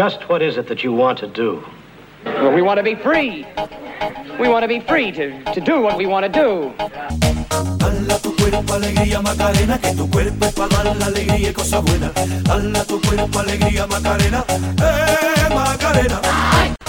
Just what is it that you want to do? Well, we want to be free. We want to be free to, to do what we want to do. Dala tu cuerpo alegría Macarena, que tu cuerpo es para dar la alegría y cosas buenas. Dala tu cuerpo alegría Macarena, eh Macarena.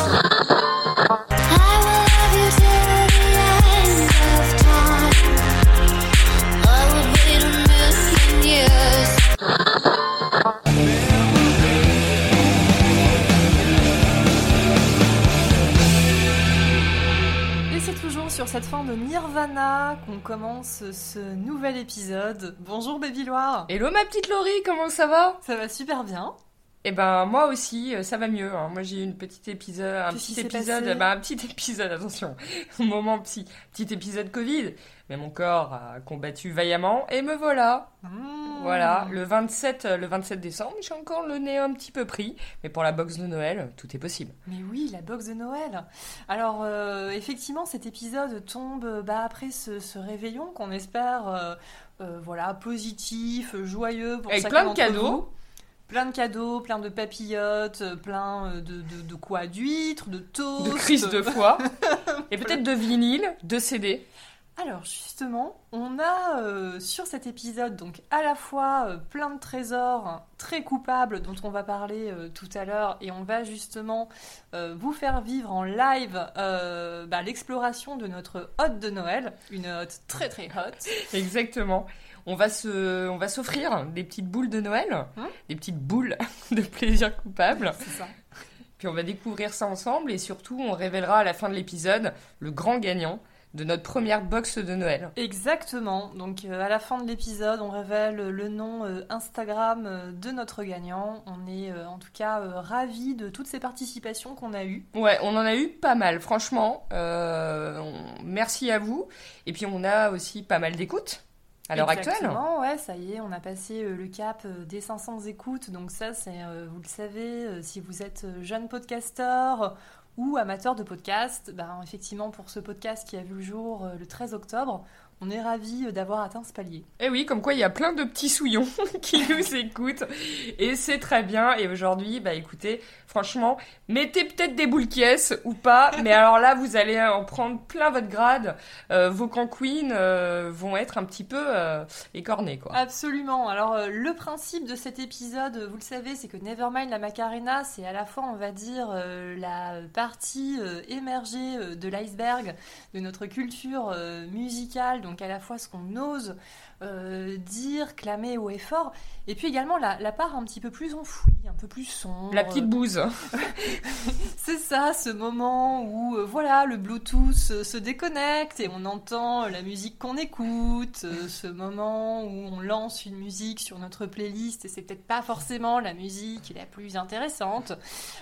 Cette fin de Nirvana qu'on commence ce nouvel épisode. Bonjour Baby Loire Hello ma petite Laurie, comment ça va? Ça va super bien. Eh ben moi aussi, euh, ça va mieux. hein. Moi j'ai eu une petite épisode, un petit épisode, bah, un petit épisode, attention, un moment petit, petit épisode Covid. Mais mon corps a combattu vaillamment et me voilà. Mmh. Voilà, le 27, euh, le 27 décembre, j'ai encore le nez un petit peu pris, mais pour la box de Noël, tout est possible. Mais oui, la box de Noël. Alors euh, effectivement, cet épisode tombe bah, après ce, ce réveillon qu'on espère, euh, euh, voilà, positif, joyeux pour Avec plein de cadeaux. vous. Plein de cadeaux, plein de papillotes, euh, plein euh, de, de, de quoi? D'huîtres, de toast? De crise de foie et peut-être de vinyle, de CD. Alors justement, on a euh, sur cet épisode donc à la fois euh, plein de trésors très coupables dont on va parler euh, tout à l'heure et on va justement vous faire vivre en live bah, l'exploration de notre hôte de Noël, une hôte très très hot. Exactement. On va se, on va s'offrir des petites boules de Noël, Hein des petites boules de plaisir coupable. C'est ça. Puis on va découvrir ça ensemble et surtout on révélera à la fin de l'épisode le grand gagnant de notre première box de Noël. Exactement. Donc euh, à la fin de l'épisode, on révèle le nom euh, Instagram euh, de notre gagnant. On est euh, en tout cas ravis de toutes ces participations qu'on a eues. Ouais, on en a eu pas mal, franchement. On- Merci à vous. Et puis on a aussi pas mal d'écoutes à l'heure actuelle. Exactement, ouais, ça y est, on a passé le cap des 500 écoutes. Donc ça, c'est, vous le savez, si vous êtes jeune podcasteur ou amateur de podcast, ben, effectivement, pour ce podcast qui a vu le jour euh, le 13 octobre, on est ravis euh, d'avoir atteint ce palier. Et oui, comme quoi il y a plein de petits souillons qui nous écoutent. Et c'est très bien. Et aujourd'hui, bah écoutez, franchement, mettez peut-être des boules caisses ou pas. Mais alors là, vous allez en prendre plein votre grade. Euh, vos canquines euh, vont être un petit peu euh, écornées, quoi. Absolument. Alors, le principe de cet épisode, vous le savez, c'est que Nevermind la Macarena, c'est à la fois, on va dire, la partie émergée de l'iceberg de notre culture musicale, donc à la fois ce qu'on ose euh, dire, clamer haut et fort, et puis également la, la part un petit peu plus enfouie, un peu plus sombre. La petite bouse. C'est ça, ce moment où euh, voilà, le Bluetooth se déconnecte et on entend la musique qu'on écoute, euh, ce moment où on lance une musique sur notre playlist et c'est peut-être pas forcément la musique la plus intéressante.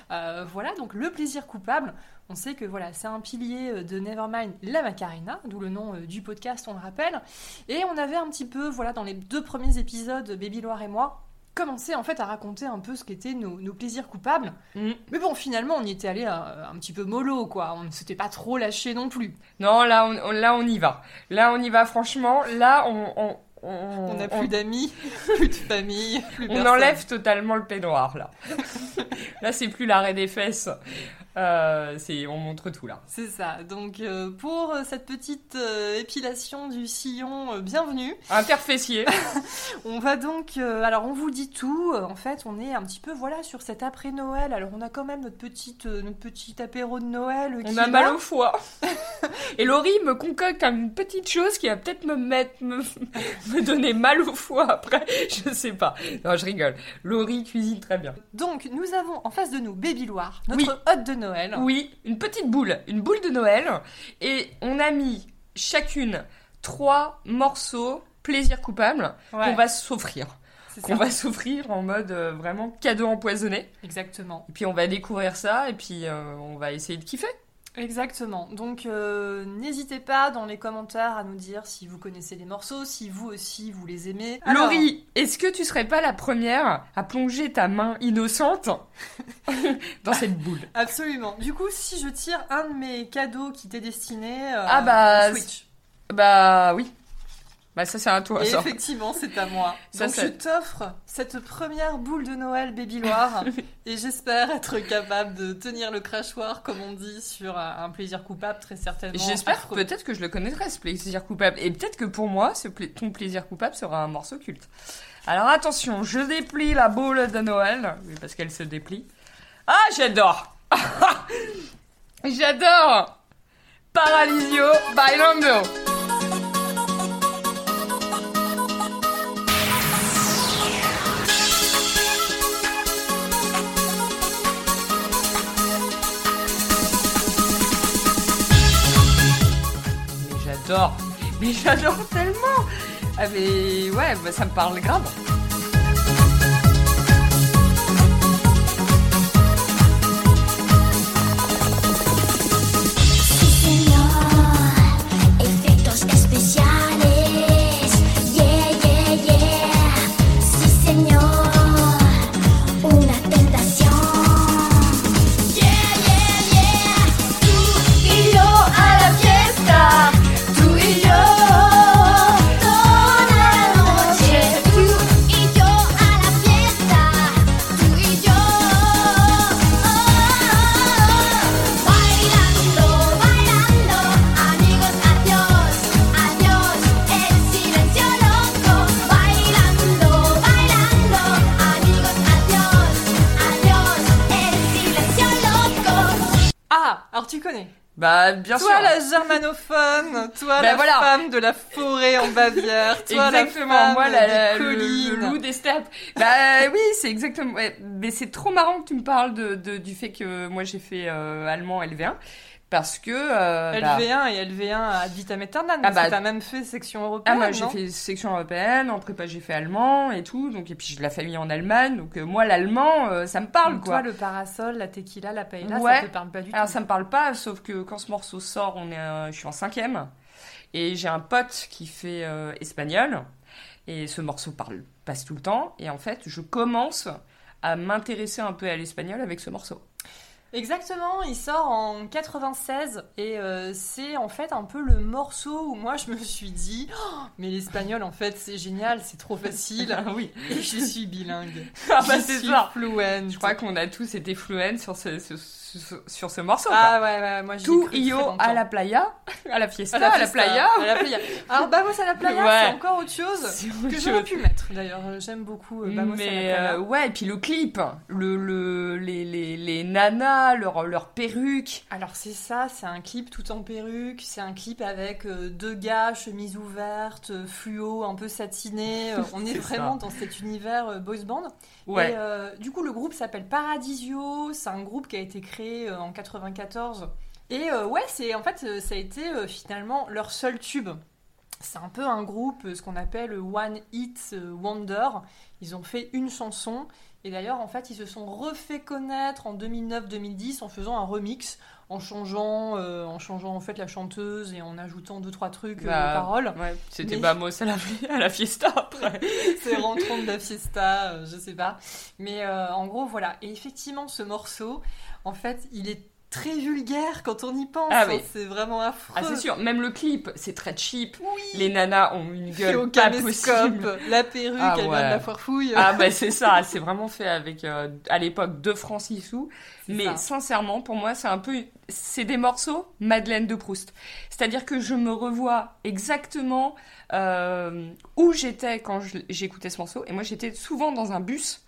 Voilà, donc le plaisir coupable. On sait que voilà, c'est un pilier de Nevermind la Macarena, d'où le nom du podcast, on le rappelle. Et on avait un petit peu, voilà, dans les deux premiers épisodes, Baby Loire et moi, commencé en fait à raconter un peu ce qu'étaient nos, nos plaisirs coupables. Mm. Mais bon, finalement, on y était allé euh, un petit peu mollo, quoi. On ne s'était pas trop lâché non plus. Non, là on, on- là, on y va. Là, on y va, franchement. Là, on... on on, n'a on- plus d'amis, plus de famille, plus on personne. enlève totalement le peignoir, là. là, c'est plus l'arrêt des fesses. Euh, on montre tout, là. C'est ça. Donc, euh, pour euh, cette petite euh, épilation du sillon, bienvenue. Interfessier. On va donc, alors on vous dit tout. en fait, on est un petit peu, voilà, sur cet après Noël. Alors, on a quand même notre petite, notre petit apéro de Noël. On qui a mal au foie. Et Laurie me concocte une petite chose qui va peut-être me mettre, me, me donner mal au foie après. Je sais pas. Non, je rigole. Laurie cuisine très bien. Donc, nous avons en face de nous Baby Loire, notre Oui. hôte de Noël. Oui, une petite boule, une boule de Noël. Et on a mis chacune trois morceaux plaisir coupable Ouais, qu'on va s'offrir. Qu'on va s'offrir en mode euh, vraiment cadeau empoisonné. Exactement. Et puis on va découvrir ça et puis euh, on va essayer de kiffer. Exactement. Donc euh, n'hésitez pas dans les commentaires à nous dire si vous connaissez les morceaux, si vous aussi vous les aimez. Alors, Laurie, est-ce que tu serais pas la première à plonger ta main innocente dans cette boule? Absolument. Du coup, si je tire un de mes cadeaux qui t'est destiné, euh, Ah bah, Switch. Bah oui. Bah ça c'est à toi Et ça. effectivement, c'est à moi. Ça, Donc je t'offre cette première boule de Noël Baby Loire et j'espère être capable de tenir le crachoir, comme on dit, sur un plaisir coupable, très certainement. J'espère peut-être que je le connaîtrai ce plaisir coupable et peut-être que pour moi ce pla- ton plaisir coupable sera un morceau culte. Alors attention, je déplie la boule de Noël oui, parce qu'elle se déplie. Ah j'adore. j'adore. Paralysio Bailando. Mais Mais j'adore tellement. Ah mais ouais, bah, ça me parle grave. Bah bien Toi sûr. la germanophone, toi Ben la voilà. femme de la forêt en Bavière, toi exactement, la femme moi la- la- des le, le loup des steppes. Bah oui, c'est exactement. ouais. Mais c'est trop marrant que tu me parles de, de- du fait que moi j'ai fait euh, allemand LV1 parce que euh, bah, LV1 et LV1 ad vitam aeternam, Ah bah- t'as même fait section Ah européenne, moi j'ai fait section européenne, en prépa j'ai fait allemand et tout, donc et puis j'ai de la famille en Allemagne, donc euh, moi l'allemand euh, ça me parle Donc quoi. Toi, le parasol, la tequila, la paella, Ouais. ça te parle pas du Alors tout. ça me parle pas, sauf que quand ce morceau sort, on est, euh, je suis en cinquième et j'ai un pote qui fait espagnol et ce morceau parle passe tout le temps et en fait je commence à m'intéresser un peu à l'espagnol avec ce morceau. Exactement, il sort en 96 et euh, c'est en fait un peu le morceau où moi je me suis dit Oh, mais l'espagnol en fait c'est génial, c'est trop facile oui. et je suis bilingue. Ah bah c'est ça. fluent. Je crois qu'on a tous été fluents sur ce- sur ce morceau. Ah ouais, ouais, moi j'y ai Tout cru io à la playa, à la fiesta, À la à la fiesta, playa. à la playa. Alors Bamos à la playa, Ouais. c'est encore autre chose que j'aurais pu mettre d'ailleurs. J'aime beaucoup euh, Bamos à la Mais playa. euh, ouais, et puis le clip, le, le, les, les, les nanas, leur, leur perruque. Alors c'est ça, c'est un clip tout en perruque, c'est un clip avec euh, deux gars, chemise ouverte, fluo, un peu satiné. On est, vraiment dans cet univers boys band. Ouais. Et euh, du coup, le groupe s'appelle Paradisio. C'est un groupe qui a été créé euh, en 94. Et euh, ouais, c'est en fait, euh, ça a été finalement leur seul tube. C'est un peu un groupe, ce qu'on appelle One Hit Wonder. Ils ont fait une chanson. Et d'ailleurs, en fait, ils se sont refait connaître en 2009-2010 en faisant un remix, en changeant, euh, en changeant en fait la chanteuse et en ajoutant deux trois trucs euh, Bah, aux paroles. Ouais, c'était Mais- Bamos à la, à la fiesta après. c'est rentrons de la fiesta, euh, je sais pas. Mais euh, en gros, voilà. Et effectivement, ce morceau, en fait, il est très vulgaire quand on y pense. Ah hein. C'est vraiment affreux. Ah, c'est sûr, même le clip, c'est très cheap. Oui. Les nanas ont une Fait au gueule pas possible. la perruque, Ah elle vient ouais. de la foire fouille. Ah bah c'est ça, c'est vraiment fait avec euh, à l'époque deux francs six sous. Mais ça. sincèrement, pour moi, c'est un peu, c'est des morceaux Madeleine de Proust. C'est-à-dire que je me revois exactement euh, où j'étais quand j'écoutais ce morceau. Et moi, j'étais souvent dans un bus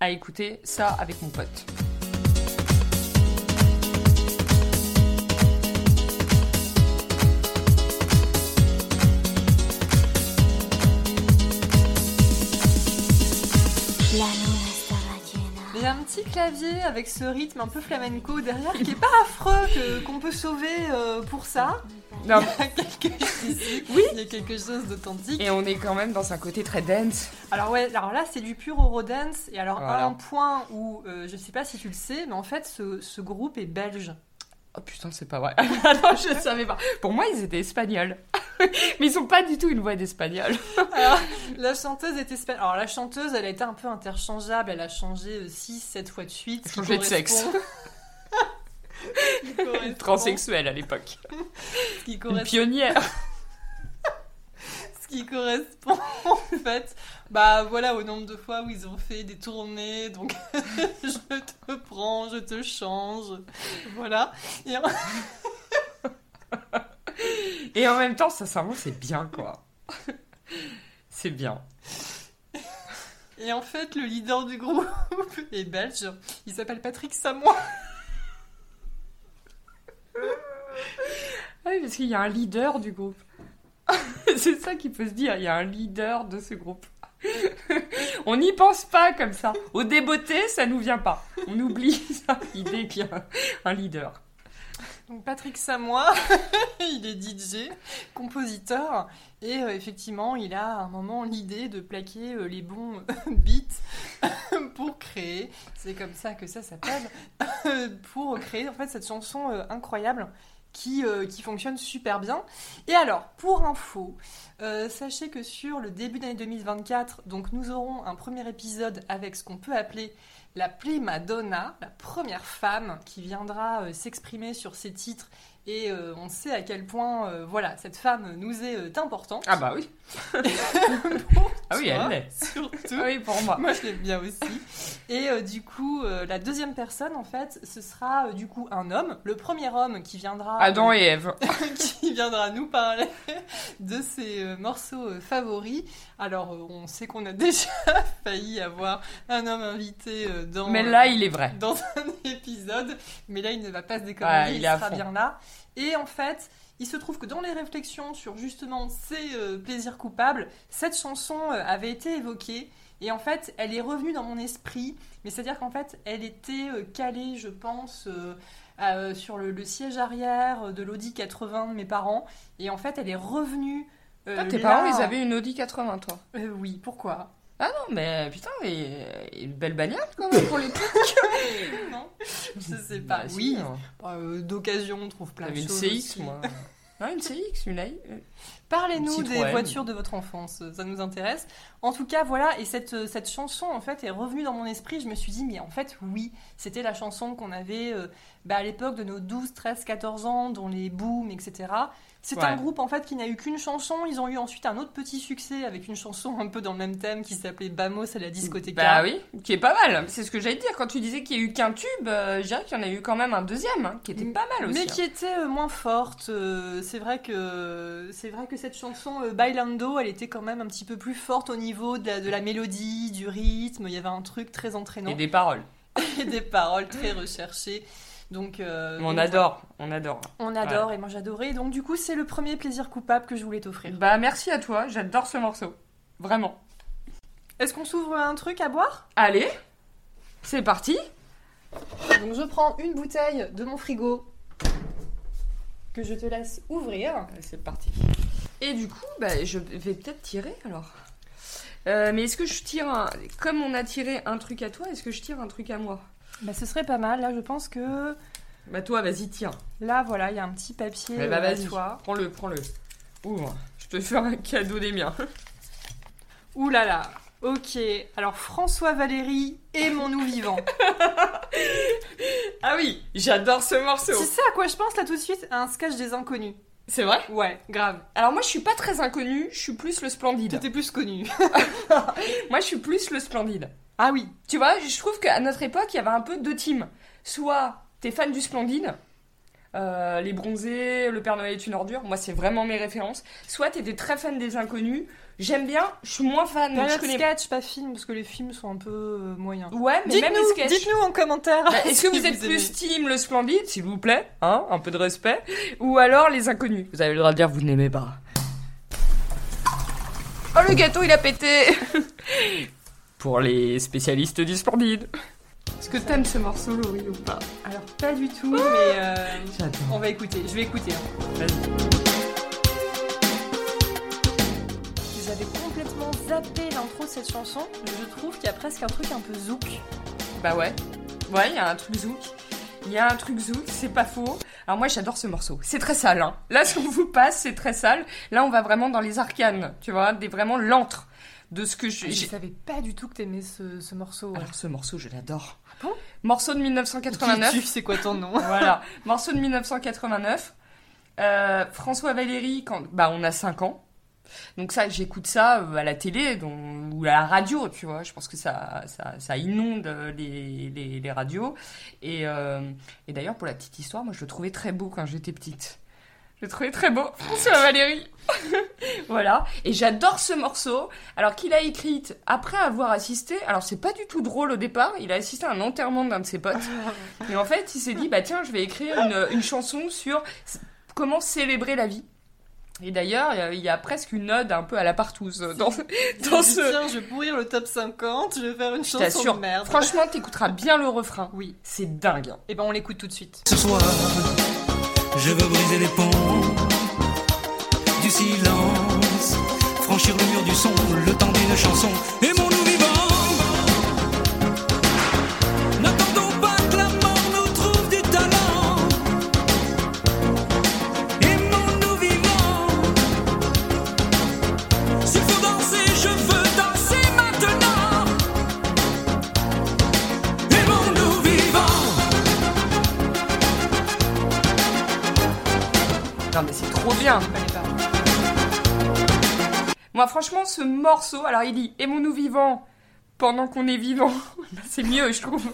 à écouter ça avec mon pote. Un petit clavier avec ce rythme un peu flamenco derrière qui est pas affreux, qu'on peut sauver euh, pour ça. Non. Il y a quelque chose, Oui. il y a quelque chose d'authentique. Et on est quand même dans un côté très dance. Alors ouais, alors là c'est du pur Eurodance et alors Voilà. un point où euh, je sais pas si tu le sais, mais en fait ce, ce groupe est belge. Oh putain, c'est pas vrai. Ah non, je savais pas. Pour moi, ils étaient espagnols. Mais ils ont pas du tout une voix d'espagnol. Alors la chanteuse est espagnole. Alors la chanteuse, elle a été un peu interchangeable, elle a changé 6 7 fois de suite. Changé de sexe. correspond- qui correspond- Transsexuel à l'époque. Une pionnière. ce qui correspond en fait bah voilà au nombre de fois où ils ont fait des tournées donc je te prends je te change voilà et Et en même temps, sincèrement, c'est bien, quoi. C'est bien. et en fait le leader du groupe est belge il s'appelle Patrick Samois Ah oui, parce qu'il y a un leader du groupe. c'est ça qu'il faut se dire, il y a un leader de ce groupe. On n'y pense pas comme ça. Au débeauté, ça nous vient pas. On oublie ça, l'idée qu'il y a un leader. Donc Patrick Samois, il est DJ, compositeur, et euh, effectivement, il a à un moment l'idée de plaquer euh, les bons beats pour créer, c'est comme ça que ça s'appelle, pour créer en fait cette chanson euh, incroyable qui, qui fonctionne super bien. Et alors, pour info, sachez que sur le début d'année 2024, donc nous aurons un premier épisode avec ce qu'on peut appeler la prima donna, la première femme qui viendra euh, s'exprimer sur ces titres. Et euh, on sait à quel point, euh, voilà, cette femme nous est importante. Ah bah oui. Ah oui, elle l'est. Surtout. Ah oui, pour moi. Moi, je l'aime bien aussi. Et euh, du coup, euh, la deuxième personne, en fait, ce sera euh, du coup un homme. Le premier homme qui viendra, Adam et Ève. qui viendra nous parler de ses morceaux favoris. Alors, on sait qu'on a déjà failli avoir un homme invité dans, Mais là, il est vrai. dans un épisode, mais là, il ne va pas se déconner, Ouais, il, il à sera fond. bien là. Et en fait, il se trouve que dans les réflexions sur justement ces euh, plaisirs coupables, cette chanson euh, avait été évoquée. Et en fait, elle est revenue dans mon esprit. Mais c'est-à-dire qu'en fait, elle était euh, calée, je pense, sur le, le siège arrière de l'Audi 80 de mes parents. Et en fait, elle est revenue. Ah, tes là. parents, ils avaient une Audi 80, toi. Oui, pourquoi? Ah non, mais putain, mais une belle bagnole quand même pour les trucs. Non, je sais pas. Bah, si, oui, hein. euh, d'occasion, on trouve plein de une choses. CX, aussi. moi. Non, une CX, une AI. euh, Parlez-nous Une des voitures de votre enfance, ça nous intéresse. En tout cas, voilà, et cette, cette chanson, en fait, est revenue dans mon esprit. Je me suis dit, mais en fait, oui, c'était la chanson qu'on avait euh, bah, à l'époque de nos 12, 13, 14 ans, dont les booms, etc. C'est Ouais. un groupe, en fait, qui n'a eu qu'une chanson. Ils ont eu ensuite un autre petit succès avec une chanson un peu dans le même thème qui s'appelait Bamos à la discothèque. Bah oui, qui est pas mal. C'est ce que j'allais dire. Quand tu disais qu'il y a eu qu'un tube, euh, je dirais qu'il y en a eu quand même un deuxième, hein, qui était pas mal aussi. Mais hein. qui était euh, moins forte. euh, c'est vrai que c'est vrai que cette chanson euh, Bailando, elle était quand même un petit peu plus forte au niveau de la, de la mélodie, du rythme. Il y avait un truc très entraînant Et des paroles. et des paroles très recherchées. Donc euh, on donc, adore, on adore. On adore et moi j'adorais. Donc du coup, c'est le premier plaisir coupable que je voulais t'offrir. Bah merci à toi, j'adore ce morceau. Vraiment. Est-ce qu'on s'ouvre un truc à boire? Allez, c'est parti. Donc je prends une bouteille de mon frigo que je te laisse ouvrir. C'est parti. Et du coup, bah, je vais peut-être tirer alors. Euh, mais est-ce que je tire un... Comme on a tiré un truc à toi, est-ce que je tire un truc à moi? Bah ce serait pas mal. Là, je pense que Bah toi, vas-y, tire. là, voilà, il y a un petit papier Eh bah euh, vas-y, toi. prends-le, prends-le. Ouvre, je te fais un cadeau des miens. Ouh là là. Ok. Alors François Valéry et mon nous vivant. Ah oui, j'adore ce morceau. tu sais à quoi je pense là tout de suite? À un sketch des inconnus. C'est vrai? Ouais, grave. Alors moi, je suis pas très inconnue, je suis plus le splendide. T'étais plus connu. Moi, je suis plus le splendide. Ah oui. Tu vois, je trouve qu'à notre époque, il y avait un peu deux teams. Soit t'es fan du Splendide, euh, les bronzés, le Père Noël est une ordure, moi c'est vraiment mes références. Soit t'étais très fan des inconnus, j'aime bien, je suis moins fan, je Période connais... sketch, pas film, parce que les films sont un peu euh, moyens. Ouais, mais même les Dites-nous, sketchs. dites-nous en commentaire. Bah, Est-ce que si vous êtes plus team le Splendide, s'il vous plaît Hein Un peu de respect. Ou alors les inconnus? Vous avez le droit de dire que vous n'aimez pas. Oh, le gâteau, il a pété Pour les spécialistes du Splendide. Est-ce que t'aimes ce morceau, Laurie, ou pas? Alors pas du tout, mais euh, J'adore. on va écouter. Je vais écouter. hein. Vas-y. J'avais complètement zappé l'intro de cette chanson. Je trouve qu'il y a presque un truc un peu zouk. Bah ouais. Ouais, il y a un truc zouk. Il y a un truc zouk, c'est pas faux. Alors moi j'adore ce morceau. C'est très sale, hein. Là ce qu'on vous passe, c'est très sale. Là on va vraiment dans les arcanes, tu vois, des vraiment l'antre de ce que je... Je j'ai- savais pas du tout que t'aimais ce, ce morceau. Alors ce morceau, je l'adore. bon? Morceau de 1989. Qui tu c'est quoi ton nom? Voilà, morceau de 1989. Euh, François Valéry, quand bah on a 5 ans. Donc ça, j'écoute ça euh, à la télé donc, ou à la radio, tu vois. Je pense que ça, ça, ça inonde euh, les, les, les radios. Et, euh, et d'ailleurs, pour la petite histoire, moi, je le trouvais très beau quand j'étais petite. Je le trouvais très beau, François Valéry. voilà. Et j'adore ce morceau. Alors qu'il a écrit après avoir assisté. Alors c'est pas du tout drôle au départ. Il a assisté à un enterrement d'un de ses potes. Et en fait, il s'est dit bah tiens, je vais écrire une, une chanson sur comment célébrer la vie. Et d'ailleurs, il y a- presque une ode un peu à la partouze dans, dans ce. Tiens, je vais pourrir le top 50, je vais faire une chanson de merde. Franchement, t'écouteras bien le refrain. Oui. C'est dingue. Et ben on l'écoute tout de suite. Ce soir, je veux briser les ponts du silence, franchir le mur du son, le temps d'une chanson. Vivants. N'attendons Moi franchement ce morceau, alors il dit aimons-nous vivants pendant qu'on est vivant. Bah, c'est mieux je trouve.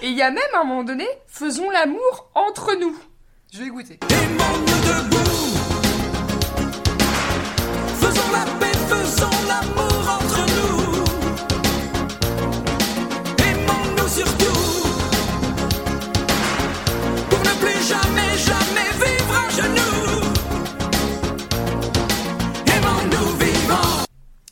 Et il y a même à un moment donné, faisons l'amour entre nous. Je vais goûter. Aimons-nous debout. Faisons la paix, faisons l'amour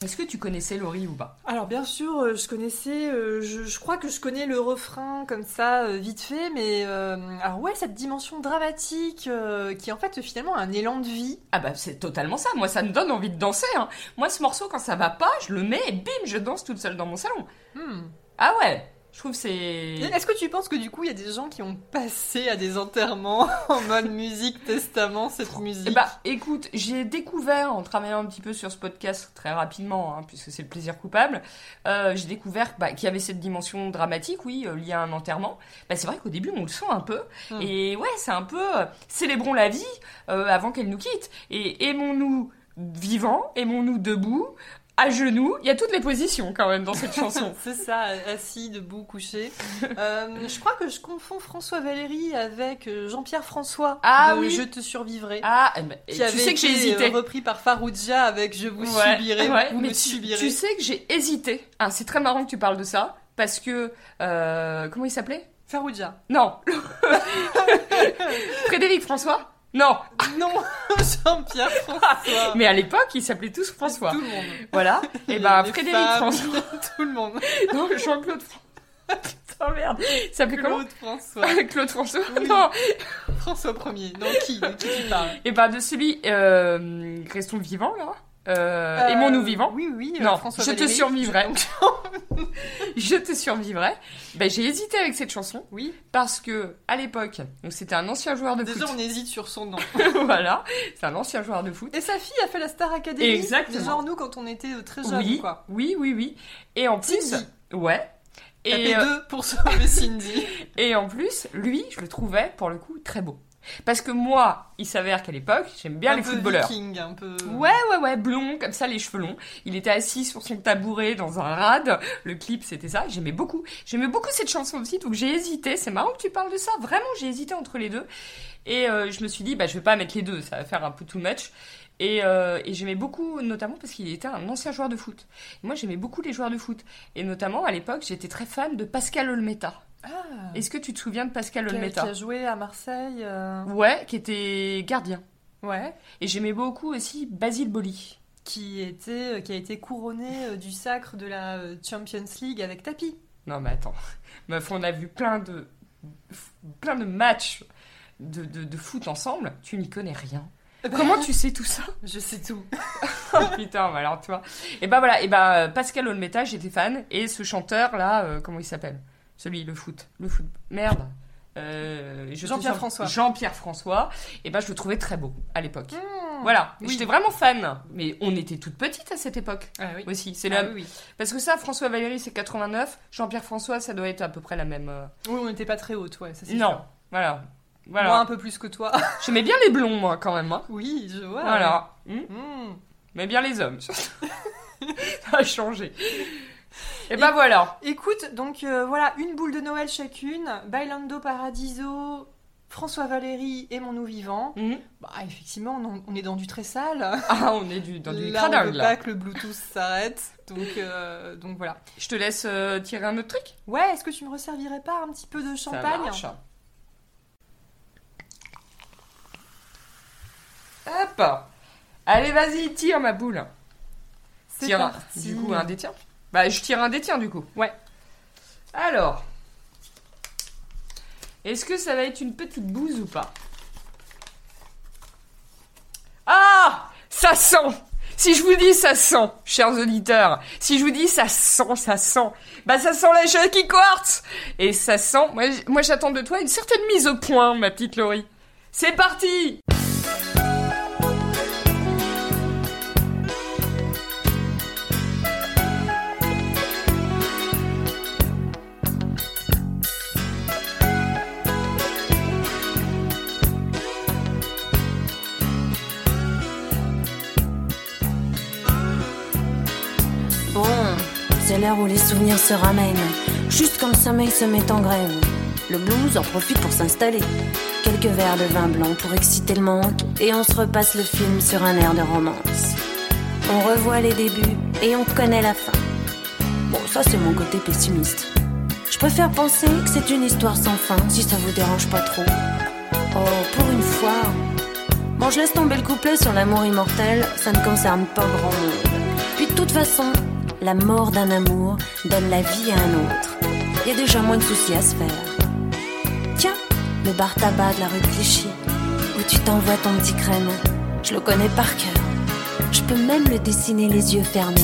Est-ce que tu connaissais Laurie ou pas? Alors bien sûr, euh, je connaissais, euh, je, je crois que je connais le refrain comme ça, euh, vite fait, mais euh, alors ouais, cette dimension dramatique euh, qui est en fait finalement un élan de vie. Ah bah c'est totalement ça, moi ça me donne envie de danser. Hein. Moi ce morceau quand ça va pas, je le mets et bim, je danse toute seule dans mon salon. Hmm. Ah ouais, je trouve que c'est... Est-ce que tu penses que du coup il y a des gens qui ont passé à des enterrements en mode musique testament cette musique? Eh bah, écoute, j'ai découvert, en travaillant un petit peu sur ce podcast très rapidement, hein, puisque c'est le plaisir coupable, euh, j'ai découvert bah, qu'il y avait cette dimension dramatique, oui, euh, liée à un enterrement. Bah, c'est vrai qu'au début, on le sent un peu. Hmm. Et ouais, c'est un peu euh, célébrons la vie avant qu'elle nous quitte. Et aimons-nous vivants, aimons-nous debout, à genoux. Il y a toutes les positions quand même dans cette chanson. C'est ça, assis, debout, couché. Euh, je crois que je confonds François Valéry avec euh, Jean-Pierre François. Ah de oui. Je te survivrai. Ah, qui tu avait sais que j'ai hésité. repris par Farouja avec Je vous Ouais, subirai, ouais, vous mais me tu, subirez. tu sais que j'ai hésité. Ah, c'est très marrant que tu parles de ça, parce que... euh, comment il s'appelait? Farouja. Non. Frédéric François? Non. Non, Jean-Pierre François. Mais à l'époque, ils s'appelaient tous François. Tout le monde. Voilà. Et ben Les Frédéric femmes, François. Tout le monde. Non, Jean-Claude François. Putain, merde. Il s'appelait comment Claude François. Claude François Oui. Non. François Ier. Non, qui De qui tu parles? Et ben de celui... Euh, restons vivants, là. Euh, Aimons-nous vivants. Oui, oui. euh, Non, François je te survivrai. Je te survivrai. Ben, j'ai hésité avec cette chanson Oui. parce que à l'époque, donc c'était un ancien joueur de Déjà, foot. on hésite sur son nom. voilà, c'est un ancien joueur de foot. Et sa fille a fait la Star Academy. Exactement. Genre nous quand on était euh, très jeunes, Oui, quoi. oui, oui, oui. Et en plus, Cindy. ouais. Et, Tapez euh, deux pour sauver Cindy. et en plus, lui, je le trouvais pour le coup très beau. Parce que moi, il s'avère qu'à l'époque, j'aime bien un les peu footballeurs. Viking, un peu. Ouais, ouais, ouais, blond, comme ça, les cheveux longs. Il était assis sur son tabouret dans un rad. Le clip, c'était ça. J'aimais beaucoup. J'aimais beaucoup cette chanson aussi, donc j'ai hésité. C'est marrant que tu parles de ça. Vraiment, j'ai hésité entre les deux. Et euh, je me suis dit, bah, je vais pas mettre les deux. Ça va faire un peu too much. Et, euh, et j'aimais beaucoup, notamment parce qu'il était un ancien joueur de foot. Et moi, j'aimais beaucoup les joueurs de foot. Et notamment, à l'époque, j'étais très fan de Pascal Olmeta. Ah. Est-ce que tu te souviens de Pascal Qui a, qui Olmeta a joué à Marseille. euh, Ouais, qui était gardien. Ouais. Et j'aimais beaucoup aussi Basile Boli. Qui, était, euh, qui a été couronné euh, du sacre de la euh, Champions League avec tapis. Non mais attends, meuf, on a vu plein de plein de matchs de, de, de foot ensemble. Tu n'y connais rien. Comment tu sais tout ça Je sais tout. Oh putain, bah alors toi. Et bah voilà, et bah Pascal Olmeta, j'étais fan. Et ce chanteur là, euh, comment il s'appelle? Celui, le foot, le foot. Merde. Euh, Jean-Pierre François. Jean-Pierre François. Et bah je le trouvais très beau à l'époque. Hmm. Voilà, oui. j'étais vraiment fan. Mais on était toutes petites à cette époque Ah oui. aussi. C'est Ah la... oui. Parce que ça, François Valéry, c'est 89. Jean-Pierre François, ça doit être à peu près la même. euh, Oui, on n'était pas très haute, ouais, ça c'est Non, sûr. voilà. Moi, Voilà. un peu plus que toi. J'aimais bien les blonds, moi, quand même. hein. oui, je vois. Voilà. Hmm. Hmm. Mais bien les hommes. Ça a changé. Et ben voilà. Écoute, donc euh, voilà, une boule de Noël chacune, Bailando Paradiso, François Valéry et Mon Nous Vivant. Mhm. Bah, effectivement, on, on est dans du très sale. Ah, on est du, dans du là, on veut là. pas que le Bluetooth s'arrête. Donc, euh, donc voilà. Je te laisse euh, tirer un autre truc Ouais, est-ce que tu me resservirais pas un petit peu de Ça champagne marche. Hop Allez, vas-y, tire ma boule. C'est Tire parti. du coup un des tiens. Bah, je tire un des tiens, du coup. Ouais. Alors. Est-ce que ça va être une petite bouse ou pas? Ah Ça sent Si je vous dis ça sent, chers auditeurs, si je vous dis ça sent, ça sent, bah ça sent la Jackie Quartz Et ça sent, moi, moi j'attends de toi une certaine mise au point, ma petite Laurie. C'est parti l'heure où les souvenirs se ramènent. Juste quand le sommeil se met en grève. Le blues en profite pour s'installer. Quelques verres de vin blanc pour exciter le manque. Et on se repasse le film sur un air de romance. On revoit les débuts et on connaît la fin. Bon, ça c'est mon côté pessimiste. Je préfère penser que c'est une histoire sans fin, si ça vous dérange pas trop. Oh, pour une fois. Bon, je laisse tomber le couplet sur l'amour immortel, ça ne concerne pas grand monde. Puis de toute façon, la mort d'un amour donne la vie à un autre. Il y a déjà moins de soucis à se faire. Tiens, le bar tabac de la rue Clichy, où tu t'envoies ton petit crème. Je le connais par cœur. Je peux même le dessiner les yeux fermés.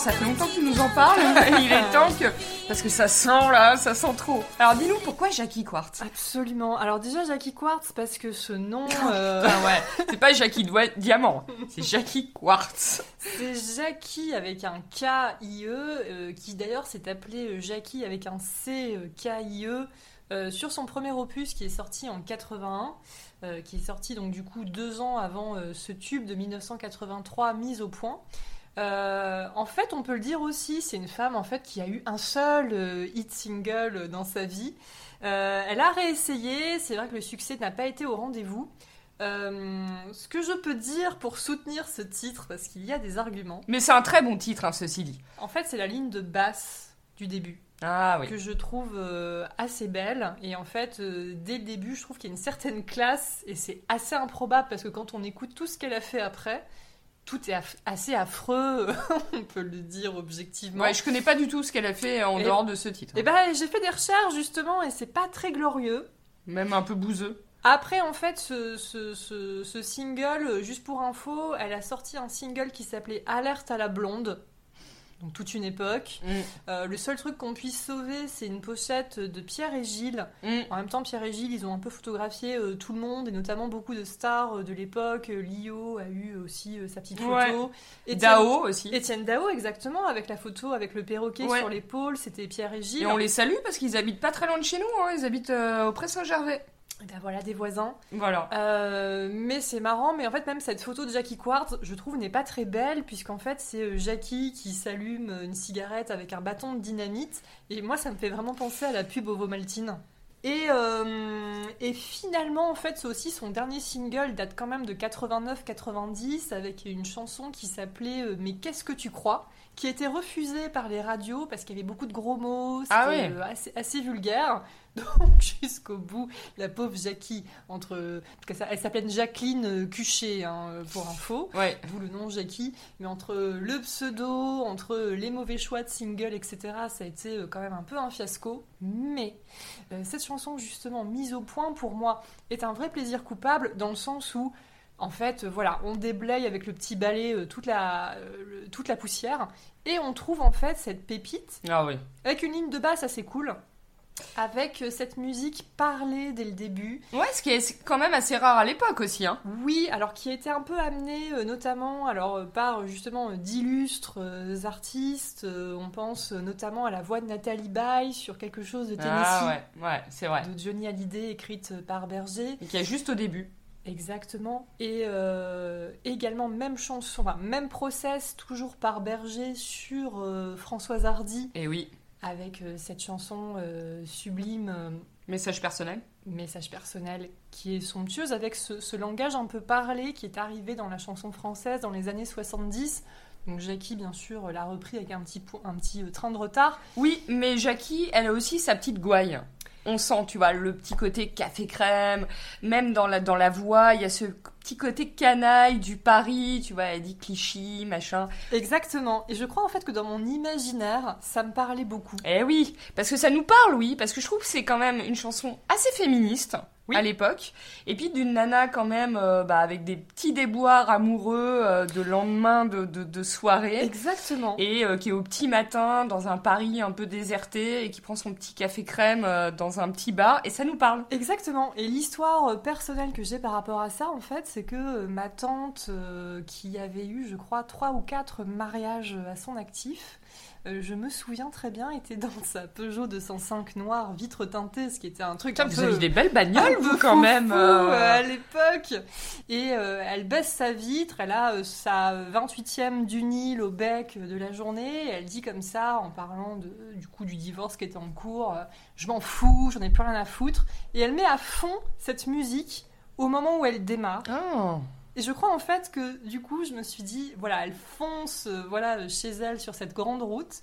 Alors, ça fait longtemps que tu nous en parles. Il est temps que... Parce que ça sent là, ça sent trop. Alors dis-nous pourquoi Jackie Quartz? Absolument. Alors déjà Jackie Quartz parce que ce nom, euh, Ah ouais, c'est pas Jackie Diamant, c'est Jackie Quartz. c'est Jackie avec un K-I-E, euh, qui d'ailleurs s'est appelé euh, Jackie avec un C-K-I-E euh, sur son premier opus qui est sorti en 81, euh, qui est sorti donc du coup deux ans avant euh, ce tube de 1983 mis au point. Euh, en fait, on peut le dire aussi, c'est une femme en fait qui a eu un seul euh, hit single dans sa vie. Euh, elle a réessayé, c'est vrai que le succès n'a pas été au rendez-vous. Euh, ce que je peux dire pour soutenir ce titre, parce qu'il y a des arguments, Mais c'est un très bon titre, hein, ceci dit. en fait, c'est la ligne de basse du début Ah oui. que je trouve euh, assez belle. Et en fait, euh, dès le début, je trouve qu'il y a une certaine classe et c'est assez improbable parce que quand on écoute tout ce qu'elle a fait après, tout est aff- assez affreux, on peut le dire objectivement. Ouais, je connais pas du tout ce qu'elle a fait en Et- dehors de ce titre. Et ben, j'ai fait des recherches justement et c'est pas très glorieux. Même un peu bouseux. Après, en fait, ce, ce- ce- ce single, euh, juste pour info, elle a sorti un single qui s'appelait Alerte à la blonde. Donc toute une époque. Mm. Euh, le seul truc qu'on puisse sauver, c'est une pochette de Pierre et Gilles. Mm. En même temps, Pierre et Gilles, ils ont un peu photographié euh, tout le monde, et notamment beaucoup de stars euh, de l'époque. Lio a eu aussi euh, sa petite Ouais. photo. Étienne- Dao aussi. Étienne Dao, exactement, avec la photo avec le perroquet Ouais. sur l'épaule, c'était Pierre et Gilles. Et on les salue parce qu'ils habitent pas très loin de chez nous, hein. ils habitent au Pré-Saint-Gervais. Et ben voilà, des voisins. Voilà. Euh, mais c'est marrant, mais en fait même cette photo de Jackie Quartz, je trouve n'est pas très belle puisqu'en fait c'est euh, Jackie qui s'allume une cigarette avec un bâton de dynamite et moi ça me fait vraiment penser à la pub Ovomaltine. Et, euh, et finalement en fait c'est aussi son dernier single date quand même de 89-90 avec une chanson qui s'appelait euh, Mais qu'est-ce que tu crois? Qui a été refusée par les radios parce qu'il y avait beaucoup de gros mots, c'était Ah ouais. euh, assez, assez vulgaire. Donc jusqu'au bout, la pauvre Jackie, entre, elle s'appelait Jacqueline euh, Cuchet hein, pour info, Ouais. d'où le nom Jackie, mais entre le pseudo, entre les mauvais choix de single, etc., ça a été euh, quand même un peu un fiasco. Mais euh, cette chanson justement mise au point pour moi est un vrai plaisir coupable dans le sens où En fait, euh, voilà, on déblaye avec le petit balai euh, toute, la, euh, le- toute la poussière et on trouve en fait cette pépite Ah oui. avec une ligne de basse assez cool, avec euh, cette musique parlée dès le début. Ouais, ce qui est quand même assez rare à l'époque aussi. Hein. Oui, alors qui a été un peu amené euh, notamment alors euh, par euh, justement euh, d'illustres euh, artistes. Euh, on pense euh, notamment à la voix de Nathalie Baye sur quelque chose de Tennessee. Ah ouais, ouais, c'est vrai. De Johnny Hallyday, écrite euh, par Berger. Et qui est juste au début. Exactement. Et euh, également, même chanson, enfin, même process, toujours par Berger sur euh, Françoise Hardy, Et oui, avec euh, cette chanson sublime, message personnel. message personnel, qui est somptueuse, avec ce, ce langage un peu parlé qui est arrivé dans la chanson française dans les années 70. Donc Jackie, bien sûr, l'a repris avec un petit, un petit train de retard. Oui, mais Jackie, elle a aussi sa petite gouaille. On sent, tu vois, le petit côté café crème, même dans la, dans la voix, il y a ce petit côté canaille du Paris, tu vois, elle dit Clichy, machin. Exactement. Et je crois en fait que dans mon imaginaire, ça me parlait beaucoup. Eh oui, parce que ça nous parle, oui, parce que je trouve que c'est quand même une chanson assez féministe Oui. à l'époque, et puis d'une nana quand même euh, bah, avec des petits déboires amoureux euh, de lendemain de, de, de soirée. Exactement. Et euh, qui est au petit matin dans un Paris un peu déserté et qui prend son petit café crème dans un petit bar et ça nous parle. Exactement. Et l'histoire personnelle que j'ai par rapport à ça, en fait, c'est que ma tante, qui avait eu, je crois, trois ou quatre mariages à son actif, euh, je me souviens très bien, était dans sa Peugeot 205 noire, vitre teintée, ce qui était un truc Putain, un vous peu... avez des belles bagnoles, vous, quand même. euh, euh. à l'époque. Et euh, elle baisse sa vitre, elle a sa 28e du Nil au bec de la journée. Et elle dit comme ça, en parlant de, du coup du divorce qui était en cours, je m'en fous, j'en ai plus rien à foutre. Et elle met à fond cette musique au moment où elle démarre. Ah. Et je crois en fait que du coup, je me suis dit, voilà, elle fonce, euh, voilà, chez elle sur cette grande route.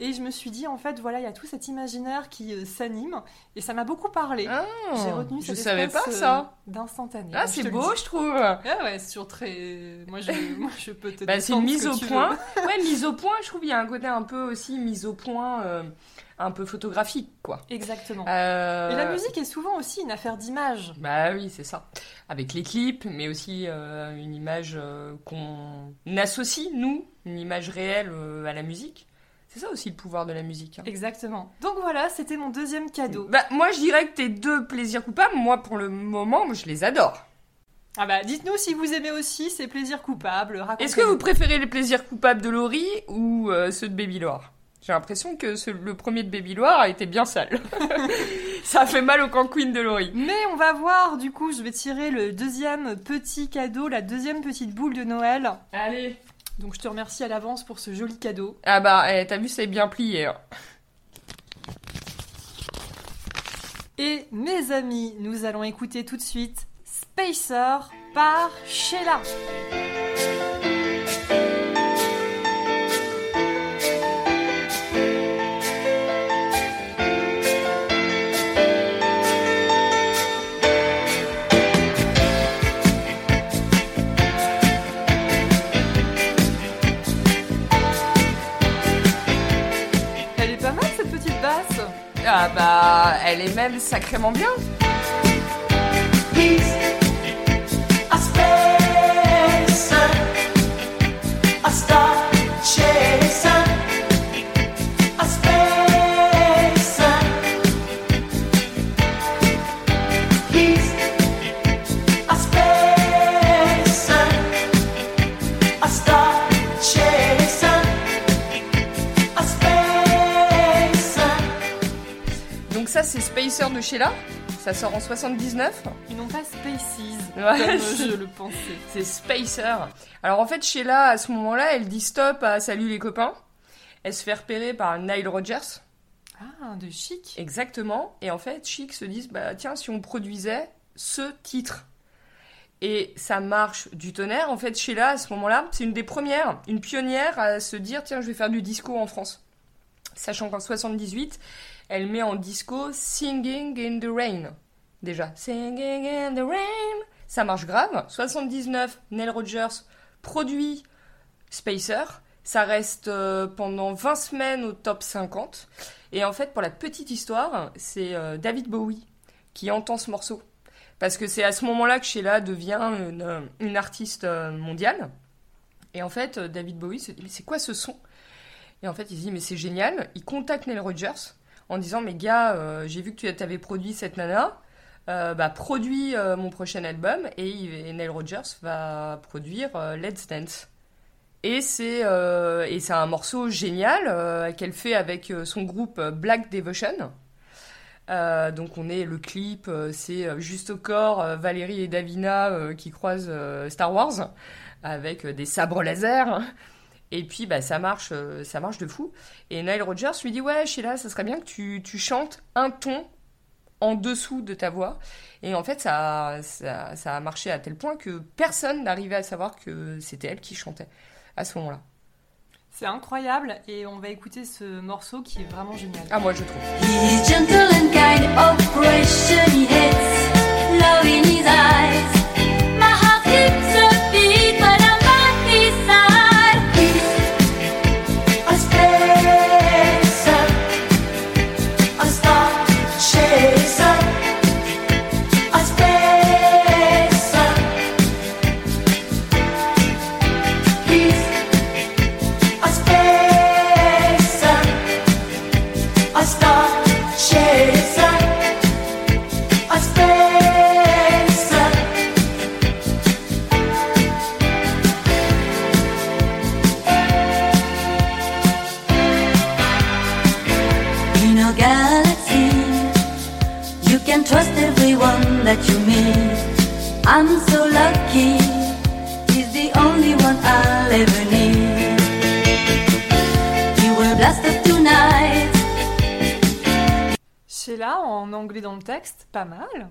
Et je me suis dit, en fait, voilà, il y a tout cet imaginaire qui euh, s'anime. Et ça m'a beaucoup parlé. Ah. J'ai retenu Je cette savais espèce, pas euh, ça. d'instantané. Ah, Je c'est beau, je trouve. Ah ouais, c'est sur très. Moi, je, moi, je peux te. Bah, c'est une mise au point. Ouais, mise au point, je trouve qu'il y a un côté un peu aussi mise au point, euh, un peu photographique, quoi. Exactement. Euh, Et la musique est souvent aussi une affaire d'image. Bah oui, c'est ça. Avec les clips, mais aussi euh, une image euh, qu'on associe, nous, une image réelle à la musique. C'est ça aussi le pouvoir de la musique. hein. Exactement. Donc voilà, c'était mon deuxième cadeau. Bah, moi, je dirais que tes deux plaisirs coupables, moi, pour le moment, je les adore. Ah bah, dites-nous si vous aimez aussi ces plaisirs coupables. Est-ce que vous préférez les plaisirs coupables de Laurie ou ceux de Baby Loire J'ai l'impression que ce- le premier de Baby Loire a été bien sale. ça a fait mal au canquin de Laurie. Mais on va voir, du coup, je vais tirer le deuxième petit cadeau, la deuxième petite boule de Noël. Allez. Donc je te remercie à l'avance pour ce joli cadeau. Ah bah, eh, t'as vu, c'est bien plié. hein. Et mes amis, nous allons écouter tout de suite Spacer par Sheila. Bah, elle est même sacrément bien. Sheila. Ça sort en 79. Ils n'ont pas Spaces, Ouais, comme je le pensais. C'est Spacer. Alors en fait, Sheila, à ce moment-là, elle dit stop à Salut les copains. Elle se fait repérer par Nile Rodgers. Ah, de chic. Exactement. Et en fait, Chic se disent, bah tiens, si on produisait ce titre. Et ça marche du tonnerre. En fait, Sheila, à ce moment-là, c'est une des premières, une pionnière à se dire, tiens, je vais faire du disco en France. Sachant qu'en 78, elle met en disco Singing in the Rain. Déjà, Singing in the Rain. Ça marche grave. 79, Neil Rogers produit Spacer. Ça reste euh, pendant 20 semaines au top 50. Et en fait, pour la petite histoire, c'est euh, David Bowie qui entend ce morceau. Parce que c'est à ce moment-là que Sheila devient une, une artiste euh, mondiale. Et en fait, euh, David Bowie se dit, mais c'est quoi ce son? Et en fait, il se dit, mais c'est génial. Il contacte Neil Rogers en disant, mais gars, euh, j'ai vu que tu avais produit cette nana. Euh, bah, produis euh, mon prochain album. Et, et Neil Rogers va produire euh, Let's Dance. Et c'est et c'est un morceau génial qu'elle fait avec son groupe Black Devotion. Donc on est le clip, c'est juste au corps Valérie et Davina qui croisent Star Wars avec des sabres laser. Et puis bah ça marche, euh, ça marche de fou. Et Nile Rodgers lui dit ouais Sheila, ça serait bien que tu, tu chantes un ton en dessous de ta voix. Et en fait ça, ça, ça a marché à tel point que personne n'arrivait à savoir que c'était elle qui chantait à ce moment-là. C'est incroyable et on va écouter ce morceau qui est vraiment génial. Ah moi je trouve. He's gentle and kind, he hates, love in his eyes. I'm so lucky, he's the only one I'll ever need. He will blast up tonight. Sheila, en anglais dans le texte, pas mal.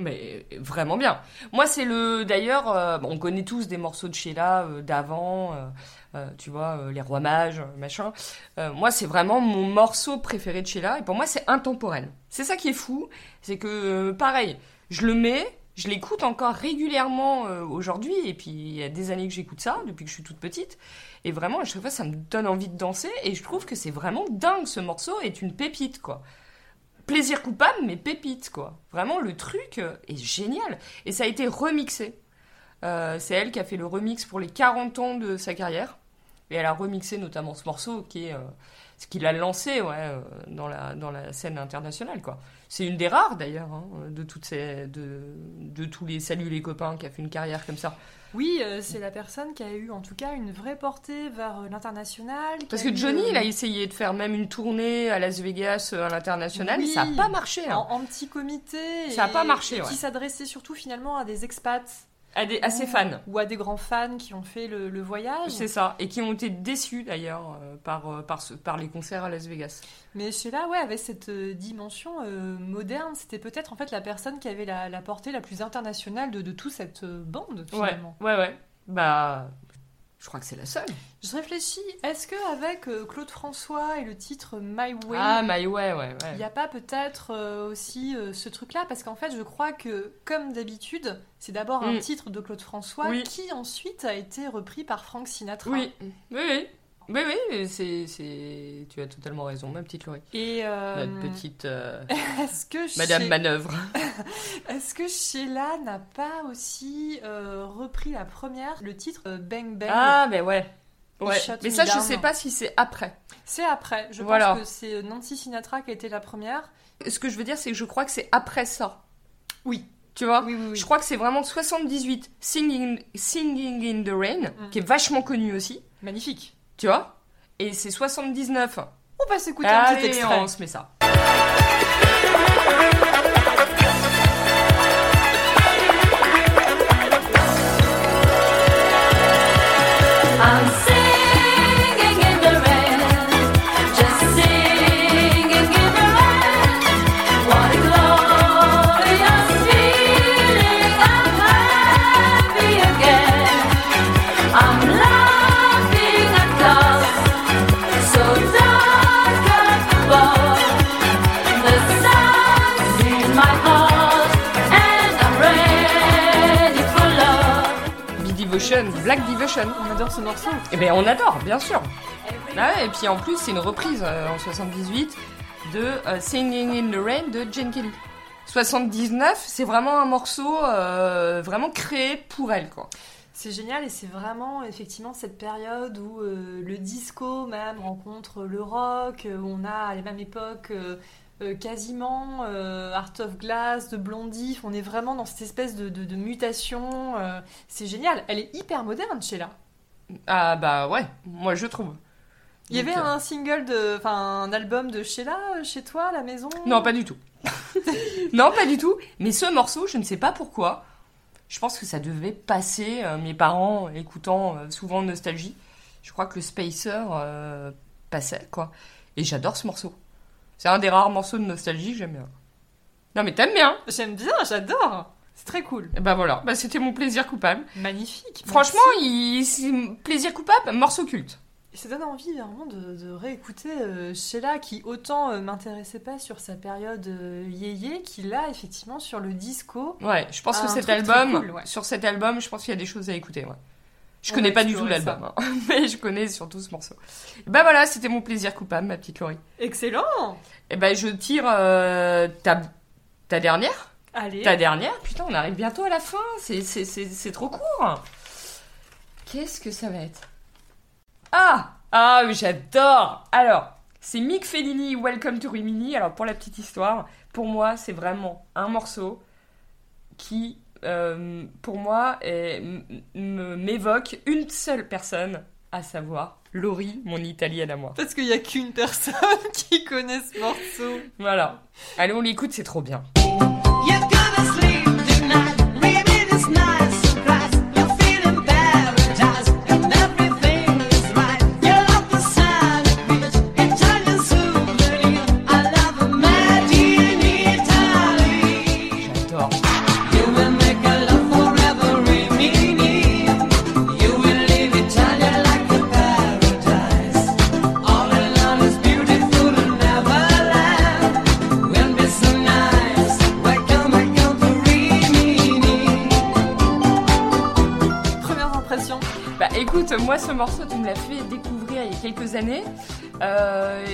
Mais vraiment bien. Moi, c'est le. D'ailleurs, euh, on connaît tous des morceaux de Sheila euh, d'avant, euh, euh, tu vois, euh, Les Rois Mages, machin. Euh, moi, c'est vraiment mon morceau préféré de Sheila. Et pour moi, c'est intemporel. C'est ça qui est fou. C'est que, euh, pareil, je le mets, je l'écoute encore régulièrement euh, aujourd'hui. Et puis, il y a des années que j'écoute ça, depuis que je suis toute petite. Et vraiment, à chaque fois, ça me donne envie de danser. Et je trouve que c'est vraiment dingue. Ce morceau est une pépite, quoi plaisir coupable, mais pépite, quoi. Vraiment, le truc euh, est génial. Et ça a été remixé. Euh, c'est elle qui a fait le remix pour les 40 ans de sa carrière. Et elle a remixé notamment ce morceau qui est ce qui l'a lancé ouais, dans, la, dans la scène internationale, quoi. C'est une des rares, d'ailleurs, hein, de, toutes ces, de, de tous les Salut les copains qui a fait une carrière comme ça. Oui, euh, c'est la personne qui a eu en tout cas une vraie portée vers euh, l'international. Parce que Johnny, euh, il a essayé de faire même une tournée à Las Vegas, euh, à l'international, Oui. ça n'a pas marché. hein. en, en petit comité. Ça a et- pas marché, et ouais. Qui s'adressait surtout finalement à des expats. À, des, à ses fans. Ou à des grands fans qui ont fait le, le voyage. C'est ça, et qui ont été déçus d'ailleurs euh, par, euh, par, ce- par les concerts à Las Vegas. Mais Sheila, ouais, avait cette euh, dimension euh, moderne. C'était peut-être en fait la personne qui avait la, la portée la plus internationale de, de toute cette bande finalement. Ouais, ouais, ouais. Bah, je crois que c'est la seule. Je réfléchis, est-ce que avec euh, Claude François et le titre My Way, Ah, My Way, ouais, il n'y a pas peut-être euh, aussi euh, ce truc-là? Parce qu'en fait, je crois que, comme d'habitude, c'est d'abord un Mm. titre de Claude François Oui. qui ensuite a été repris par Frank Sinatra. Oui, oui, oui. Oui, oui, c'est, c'est... tu as totalement raison, ma petite Laurie. Et euh, Notre petite euh, est-ce que Madame chez- Manœuvre. est-ce que Sheila n'a pas aussi euh, repris la première, le titre euh, Bang Bang? Ah, mais ouais. Ouais. Mais ça, je Down. sais pas si c'est après. C'est après. Je Voilà. pense que c'est Nancy Sinatra qui a été la première. Ce que je veux dire, c'est que je crois que c'est après ça. Oui. Tu vois? Oui, oui, oui. Je crois que c'est vraiment 78, Singing, Singing in the Rain, Mm. qui est vachement connu aussi. Magnifique. Tu vois? Et c'est 79. On va s'écouter un petit Allez, extrait. on se met ça. Black Devotion. On adore ce morceau. Eh ben on adore, bien sûr. Ah ouais, et puis en plus, c'est une reprise euh, en 78 de euh, Singing in the Rain de Jane Kelly. 79, c'est vraiment un morceau euh, vraiment créé pour elle, quoi. C'est génial et c'est vraiment effectivement cette période où euh, le disco même rencontre le rock, où on a à la même époque euh, euh, quasiment euh, Art of Glass, de Blondie, on est vraiment dans cette espèce de, de- de mutation. euh, c'est génial, elle est hyper moderne Sheila. Ah bah ouais, moi je trouve. Il y Donc, avait euh, un single, de, enfin un album de Sheila euh, chez toi à la maison? Non, pas du tout. non, pas du tout. Mais ce morceau, je ne sais pas pourquoi. Je pense que ça devait passer, euh, mes parents écoutant euh, souvent Nostalgie. Je crois que le Spacer euh, passait, quoi. Et j'adore ce morceau. C'est un des rares morceaux de Nostalgie que j'aime bien. Non, mais t'aimes bien J'aime bien, j'adore. C'est très cool. Et bah voilà, bah, c'était mon plaisir coupable. Magnifique. Franchement, il... c'est plaisir coupable, morceau culte. Et ça donne envie vraiment de, de réécouter euh, Sheila qui autant euh, m'intéressait pas sur sa période euh, yéyé qu'il a effectivement sur le disco. Ouais, je pense que cet album, cool, ouais. sur cet album, je pense qu'il y a des choses à écouter. Ouais. Je On connais pas du tout l'album, hein, mais je connais surtout ce morceau. Bah voilà, c'était mon plaisir coupable, ma petite Laurie. Excellent Et ben je tire euh, ta, ta dernière, Allez, ta dernière. Putain, on arrive bientôt à la fin. C'est trop court. Qu'est-ce que ça va être? Ah ah j'adore. Alors c'est Mick Fellini, Welcome to Rimini. Alors pour la petite histoire, pour moi c'est vraiment un morceau qui euh, pour moi m'évoque une seule personne, à savoir Laurie, mon italienne à moi. parce qu'il y a qu'une personne qui connaît ce morceau. Voilà. Allez, on l'écoute, c'est trop bien. Quelques années. Euh,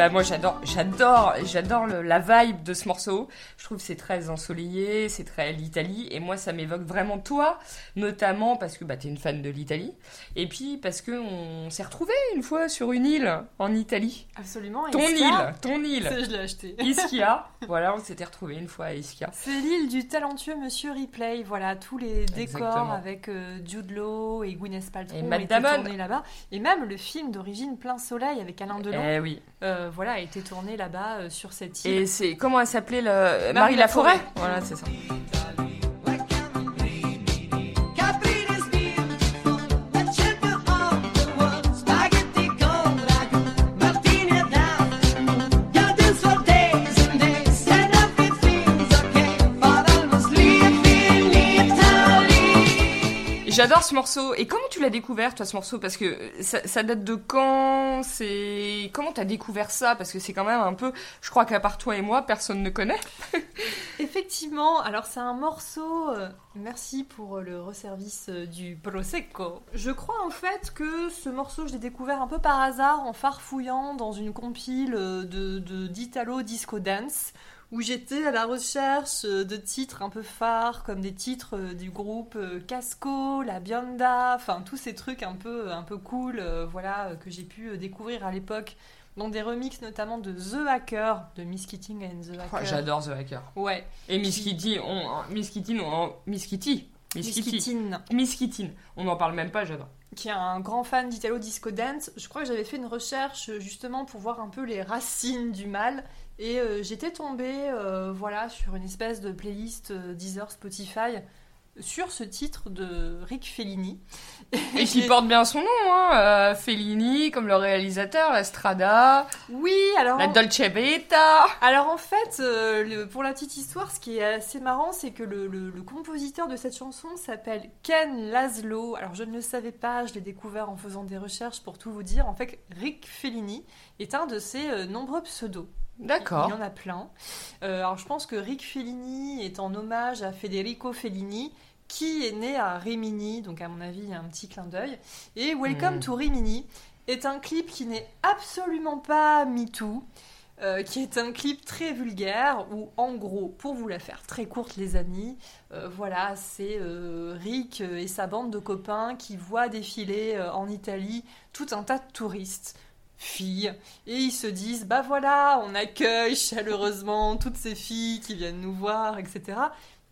bah moi j'adore, j'adore, j'adore la vibe de ce morceau. Je trouve que c'est très ensoleillé, c'est très l'Italie. Et moi ça m'évoque vraiment toi, notamment parce que bah t'es une fan de l'Italie. Et puis parce que on s'est retrouvés une fois sur une île en Italie. Absolument. Ton Ischia, île, ton île. c'est- Je l'ai acheté. Ischia. voilà, on s'était retrouvés une fois à Ischia. C'est l'île du talentueux Monsieur Ripley. Voilà, tous les décors Exactement. avec euh, Jude Law et Gwyneth Paltrow Et Matt Damon. là-bas. Et même le film d'origine Plein Soleil avec Alain Delon, Eh oui. Euh, voilà, a été tourné là-bas euh, sur cette île. Et c'est comment elle s'appelait le Marie Laforêt? Laforêt. Voilà, c'est ça. J'adore ce morceau. Et comment tu l'as découvert, toi, ce morceau? Parce que ça, ça date de quand? C'est comment t'as découvert ça? Parce que c'est quand même un peu. Je crois qu'à part toi et moi, personne ne connaît. Effectivement, alors c'est un morceau. euh, merci pour euh, le resservice euh, du Prosecco. Je crois en fait que ce morceau, je l'ai découvert un peu par hasard en farfouillant dans une compile euh, de- d'Italo Disco Dance. Où j'étais à la recherche euh, de titres un peu phares, comme des titres euh, du groupe euh, Casco, La Bionda, enfin tous ces trucs un peu, un peu cool, euh, voilà, que j'ai pu découvrir à l'époque dans des remixes notamment de The Hacker, de Miss Keating and The Hacker. J'adore The Hacker. Ouais, Et Miss Kitty, on, Miss Kitty, on, Miss Kitty, Miss Miss Kitty. Miss Kitty. On n'en parle même pas, j'adore. qui est un grand fan d'Italo Disco Dance. Je crois que j'avais fait une recherche justement pour voir un peu les racines du mal. Et euh, j'étais tombée euh, voilà, sur une espèce de playlist euh, Deezer, Spotify sur ce titre de Rick Fellini. Et qui porte bien son nom, hein. Fellini, comme le réalisateur, la Strada, Oui, alors... la Dolce Vita. Alors en fait, le- pour la petite histoire, ce qui est assez marrant, c'est que le, le- le compositeur de cette chanson s'appelle Ken Laszlo. Alors je ne le savais pas, je l'ai découvert en faisant des recherches pour tout vous dire. En fait, Rick Fellini est un de ses nombreux pseudos. D'accord. Il y en a plein. Euh, alors je pense que Rick Fellini est en hommage à Federico Fellini, qui est né à Rimini, donc à mon avis il y a un petit clin d'œil. Et Welcome Mm. to Rimini est un clip qui n'est absolument pas MeToo. euh, qui est un clip très vulgaire où, en gros, pour vous la faire très courte, les amis, euh, voilà, c'est euh, Rick et sa bande de copains qui voient défiler en Italie tout un tas de touristes filles. Et ils se disent bah voilà on accueille chaleureusement toutes ces filles qui viennent nous voir etc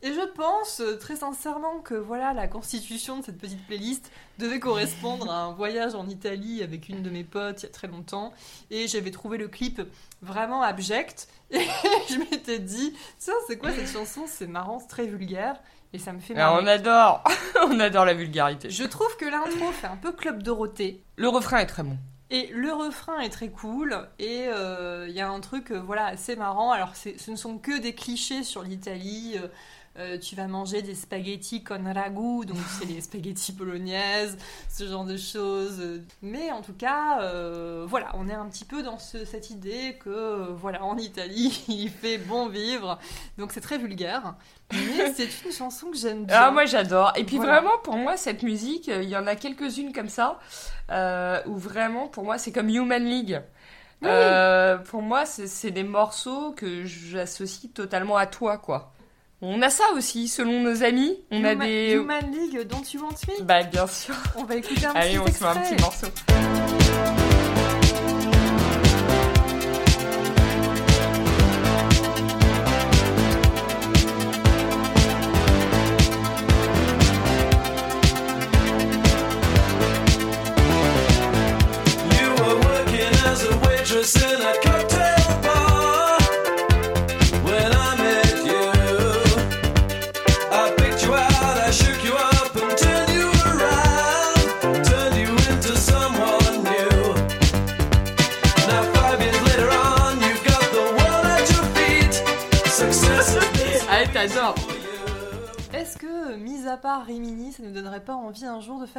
et je pense euh, très sincèrement que voilà la constitution de cette petite playlist devait correspondre à un voyage en Italie avec une de mes potes il y a très longtemps. Et j'avais trouvé le clip vraiment abject. Et je m'étais dit tiens c'est quoi cette chanson? C'est marrant c'est très vulgaire. Et ça me fait Alors, marrer. on adore, on adore la vulgarité. Je trouve que l'intro fait un peu Club Dorothée. Le refrain est très bon. Et le refrain est très cool et euh, il y a un truc euh, voilà assez marrant. Alors ce ne sont que des clichés sur l'Italie. Euh, tu vas manger des spaghettis con ragout, donc c'est les spaghettis bolognaises, ce genre de choses. Mais en tout cas, euh, voilà, on est un petit peu dans ce- cette idée que, euh, voilà, en Italie, il fait bon vivre. Donc c'est très vulgaire, mais c'est une chanson que j'aime bien. Ah, moi j'adore. Et puis Voilà. vraiment, pour moi, cette musique, il y en a quelques-unes comme ça, euh, où vraiment, pour moi, c'est comme Human League. Oui. Euh, pour moi, c'est des morceaux que j'associe totalement à toi, quoi. On a ça aussi, selon nos amis. On a des. Human League, Don't You Want Me? Bah, bien sûr. On va écouter un Allez, petit on se met un extrait. petit morceau.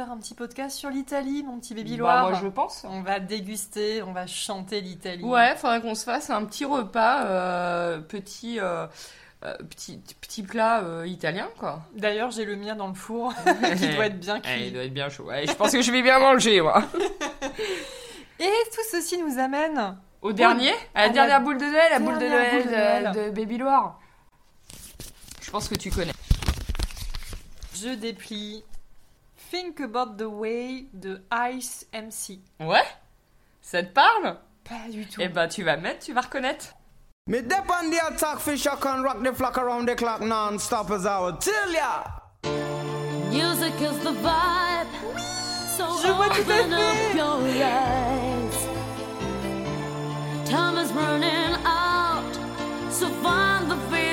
Faire un petit podcast sur l'Italie, mon petit baby Bah, Loire moi, je pense. On va déguster, on va chanter l'Italie. Ouais, faudrait qu'on se fasse un petit repas, euh, petit, euh, euh, petit, petit plat euh, italien, quoi. D'ailleurs, j'ai le mien dans le four, qui doit être bien Eh, cuit. il doit être bien chaud. Ouais, je pense que je vais bien manger, moi. Et tout ceci nous amène... Au dernier À la dernière boule de Noël, la boule de Noël, de, de Baby Loire. Je pense que tu connais. Je déplie Think About the Way de Ice MC. Ouais Ça te parle? Pas du tout. Eh ben, tu vas mettre, tu vas reconnaître. Me dip on the attack, fish I can rock the flock around the clock non-stop as I would tell ya. Music is the vibe. So Je vois tout à open up fait. your eyes. Time is running out. So find the feeling.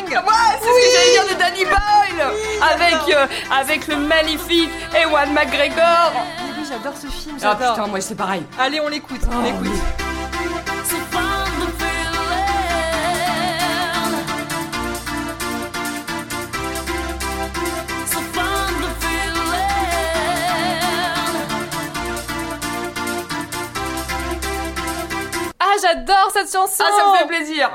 Ouais, c'est ce que j'allais dire de Danny Boyle Avec, euh, avec le magnifique Ewan McGregor Mais oui, j'adore ce film, Ah j'adore. putain, moi c'est pareil. Allez, on l'écoute, on Oh, l'écoute. Find the feeling. Ah, j'adore cette chanson Ah, ça me fait plaisir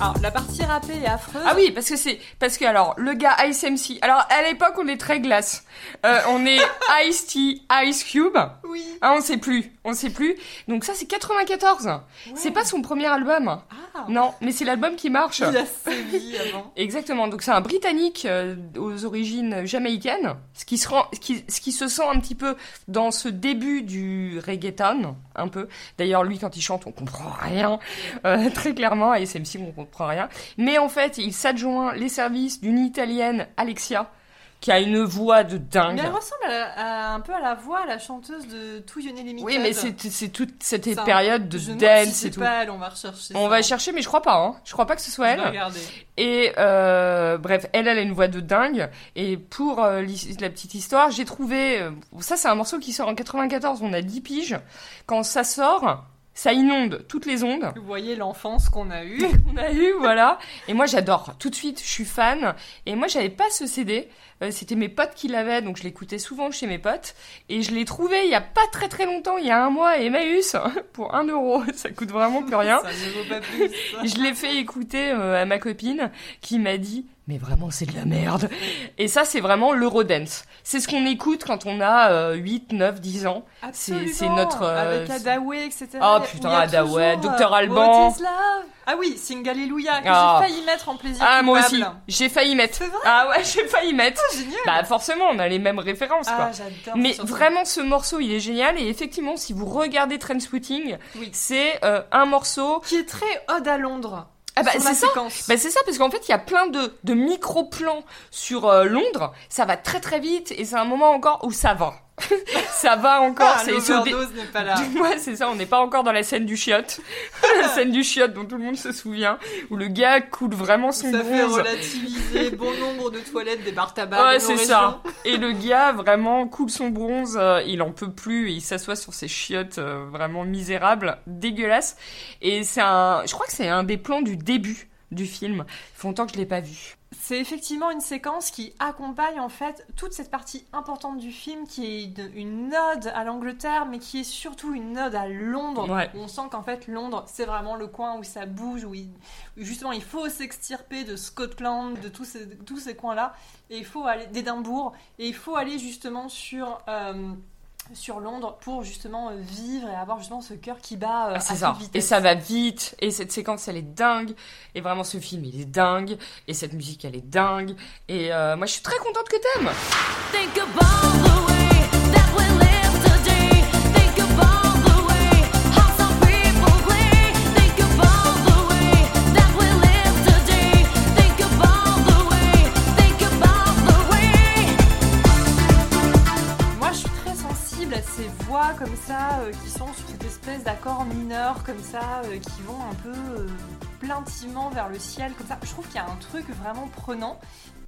Alors, la partie rappée est affreuse. Ah oui, parce que c'est parce que alors le gars Ice MC. Alors à l'époque on est très glace. Euh, on est Ice T, Ice Cube. Oui. Ah on sait plus, on sait plus. Donc ça c'est 94. C'est pas son premier album. Ah, Non, mais c'est l'album qui marche. il a sévi avant. Exactement. Donc c'est un Britannique euh, aux origines jamaïcaines, ce qui se rend, ce qui, ce qui se sent un petit peu dans ce début du reggaeton, un peu. D'ailleurs lui quand il chante on comprend rien, euh, très clairement. À SMC on comprend rien. Mais en fait il s'adjoint les services d'une italienne Alexia qui a une voix de dingue. Mais elle ressemble à la- à- un peu à la voix, à la chanteuse de Tout Yone Limited. Oui, mais c'est toute cette période de Je si dance c'est et tout. pas elle, on va rechercher On ça. va chercher, mais je crois pas. Hein. Je crois pas que ce soit elle. regarder. Et euh, bref, elle, elle a une voix de dingue. Et pour euh, la petite histoire, j'ai trouvé... euh, ça, c'est un morceau qui sort en 94, on a 10 piges. Quand ça sort, ça inonde toutes les ondes. Vous voyez l'enfance qu'on a eue. On a eu, voilà. Et moi, j'adore. Tout de suite, je suis fan. Et moi, j'avais pas ce CD. Euh, C'était mes potes qui l'avaient, donc je l'écoutais souvent chez mes potes. Et je l'ai trouvé il y a pas très très longtemps, il y a un mois, à Emmaüs, pour un euro. Ça coûte vraiment plus rien. Ça ne vaut pas plus. Je l'ai fait écouter euh, à ma copine qui m'a dit mais vraiment c'est de la merde. Et ça c'est vraiment l'Eurodance. C'est ce qu'on écoute quand on a euh, 8, 9, 10 ans. C'est- Absolument. c'est notre, euh, Avec Adaway, etc. Oh, Il y a- putain, il y a Hadaway, toujours, Dr. euh, Alban. What is love? Ah oui, Sing Alléluia, que Ah. j'ai failli mettre en plaisir Ah moi aussi, j'ai failli mettre. C'est vrai? Ah ouais, j'ai failli mettre. Génial Bah forcément, on a les mêmes références quoi. Ah, j'adore. Mais surtout. vraiment, ce morceau, il est génial. Et effectivement, si vous regardez Trainspotting, Oui. c'est euh, un morceau. Qui est très ode à Londres. Ah bah c'est ça. Bah c'est ça parce qu'en fait il y a plein de, de micro-plans sur euh, Londres, ça va très très vite et c'est un moment encore où ça va. ça va encore, Ah, c'est l'overdose n'est pas là. Ouais, c'est ça, on n'est pas encore dans la scène du chiotte. la scène du chiotte dont tout le monde se souvient, où le gars coule vraiment son Ça fait bronze. relativiser bon nombre de toilettes des bar tabac Ouais, c'est ça. Et le gars vraiment coule son bronze, euh, il en peut plus, et il s'assoit sur ses chiottes euh, vraiment misérables, dégueulasses. Et c'est un, je crois que c'est un des plans du début du film. Il fait longtemps que je l'ai pas vu. C'est effectivement une séquence qui accompagne en fait toute cette partie importante du film qui est une, ode à l'Angleterre mais qui est surtout une ode à Londres. Ouais. On sent qu'en fait Londres c'est vraiment le coin où ça bouge, où, il- où justement il faut s'extirper de Scotland, de tous ces, tous ces coins-là et il faut aller d'Édimbourg et il faut aller justement sur... euh, sur Londres pour justement euh, vivre et avoir justement ce cœur qui bat euh, Ah, c'est à ça. toute vitesse. Et ça va vite. Et cette séquence, elle est dingue. Et vraiment, ce film, il est dingue. Et cette musique, elle est dingue. Et euh, moi, je suis très contente que t'aimes. Think about the way that comme ça, euh, qui sont sur cette espèce d'accord mineur comme ça, euh, qui vont un peu euh, plaintivement vers le ciel comme ça. Je trouve qu'il y a un truc vraiment prenant.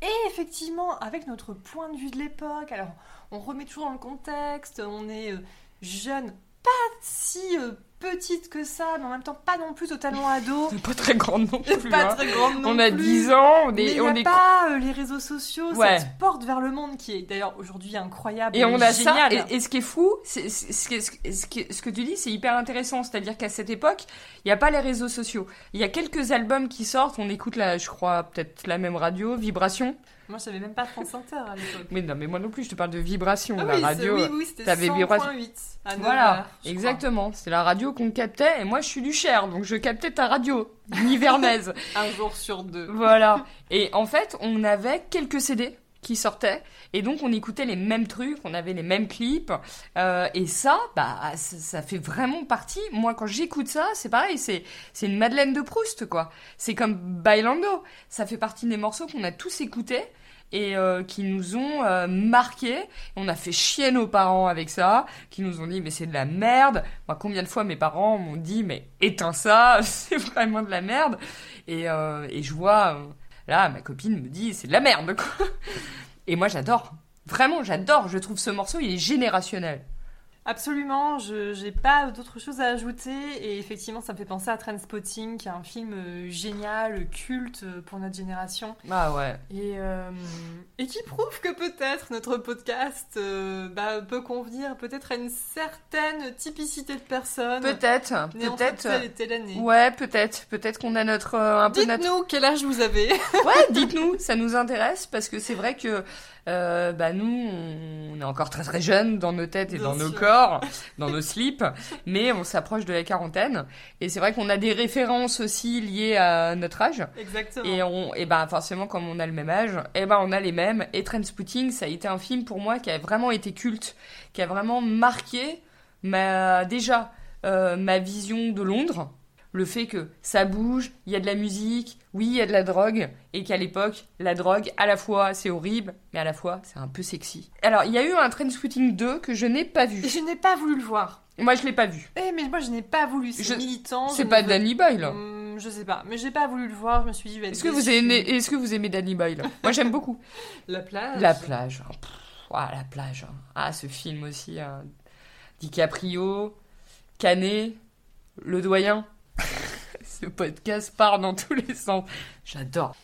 Et effectivement, avec notre point de vue de l'époque, alors on remet toujours dans le contexte, on est jeune, pas si euh, petite que ça, mais en même temps pas non plus totalement ado. Pas très grande non plus. pas hein. très grande non On a plus. 10 ans. On est, on a est pas euh, les réseaux sociaux, Ouais. cette porte vers le monde qui est d'ailleurs aujourd'hui incroyable Et on a ça, et, et ce qui est fou, c'est, c'est- ce, que, ce, tu dis, c'est hyper intéressant. C'est-à-dire qu'à cette époque, il n'y a pas les réseaux sociaux. Il y a quelques albums qui sortent, on écoute, la, je crois, peut-être la même radio, Vibration. Moi, je savais même pas France Inter à l'époque. Mais non, mais moi non plus, je te parle de Vibration, Ah la oui, radio. oui, oui, c'était t'avais 100.8 Vibration. à 9 Voilà, heures, exactement. C'est la radio qu'on captait, et moi je suis du Cher, donc je captais ta radio, nivernaise. Un jour sur deux. voilà. Et en fait, on avait quelques CD qui sortaient, et donc on écoutait les mêmes trucs, on avait les mêmes clips, euh, et ça, bah, ça, fait vraiment partie. Moi, quand j'écoute ça, c'est pareil, c'est c'est une Madeleine de Proust, quoi. C'est comme Bailando. Ça fait partie des morceaux qu'on a tous écoutés et euh, qui nous ont euh, marqués. On a fait chier nos parents avec ça, qui nous ont dit mais c'est de la merde. Moi, combien de fois mes parents m'ont dit mais éteins ça, c'est vraiment de la merde. Et, euh, et je vois euh, là ma copine me dit c'est de la merde quoi. Et moi j'adore. Vraiment, j'adore. Je trouve ce morceau, il est générationnel. Absolument, je j'ai pas d'autre chose à ajouter et effectivement ça me fait penser à Trainspotting qui est un film euh, génial, culte euh, pour notre génération Ah ouais. et, euh, et qui prouve que peut-être notre podcast euh, bah, peut convenir peut-être à une certaine typicité de personnes. Peut-être, peut-être. telle année. Ouais, peut-être. Peut-être qu'on a notre un peu notre Dites-nous quel âge vous avez. Ouais, dites-nous, ça nous intéresse parce que c'est vrai que euh, bah nous, on est encore très très jeunes dans nos têtes et Bien dans nos corps, dans nos slips, mais on s'approche de la quarantaine et c'est vrai qu'on a des références aussi liées à notre âge. Exactement. Et on, et ben forcément comme on a le même âge, et ben on a les mêmes. Et Trainspotting, ça a été un film pour moi qui a vraiment été culte, qui a vraiment marqué ma déjà euh, ma vision de Londres, le fait que ça bouge, il y a de la musique, oui il y a de la drogue, et qu'à l'époque la drogue à la fois c'est horrible, mais à la fois c'est un peu sexy. Alors il y a eu un Trainspotting 2 que je n'ai pas vu. Et je n'ai pas voulu le voir. Moi je l'ai pas vu. Eh mais moi je n'ai pas voulu, c'est Je- militant. C'est pas veux- Danny Boyle. Hum, je sais pas, mais j'ai pas voulu le voir, je me suis dit Est-ce que vous aimez, est-ce que vous aimez Danny Boyle? Moi j'aime beaucoup. la plage La plage. Pff, ouah, la plage. Ah, ce film aussi. hein. DiCaprio, Canet. le doyen. Ce podcast part dans tous les sens. J'adore.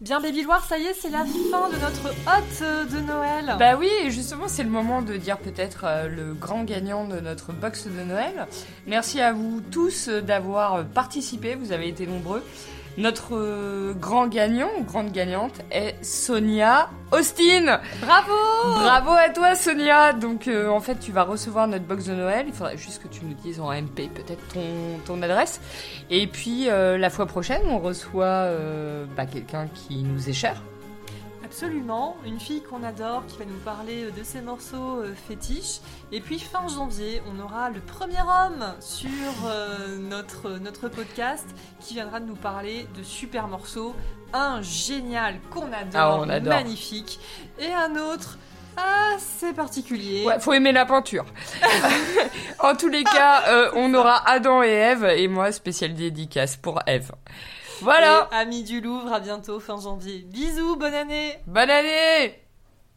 Bien, Baby Loire, ça y est, c'est la fin de notre hôte euh, de Noël. Bah oui, et justement, c'est le moment de dire peut-être euh, le grand gagnant de notre box de Noël. Merci à vous tous euh, d'avoir participé, vous avez été nombreux. Notre euh, grand gagnant ou grande gagnante est Sonia Austin. Bravo Bravo à toi Sonia Donc euh, en fait tu vas recevoir notre box de Noël, il faudra juste que tu nous dises en MP peut-être ton, ton adresse. Et puis euh, la fois prochaine on reçoit euh, bah, quelqu'un qui nous est cher. Absolument, une fille qu'on adore qui va nous parler euh, de ses morceaux euh, fétiches. Et puis fin janvier, on aura le premier homme sur euh, notre, notre podcast qui viendra nous parler de super morceaux. Un génial qu'on adore, Ah, on adore. magnifique. Et un autre assez particulier. Ouais, faut aimer la peinture. en tous les cas, euh, on aura Adam et Ève et moi spécial dédicace pour Ève. Voilà, Et amis du Louvre, à bientôt fin janvier. Bisous, bonne année. Bonne année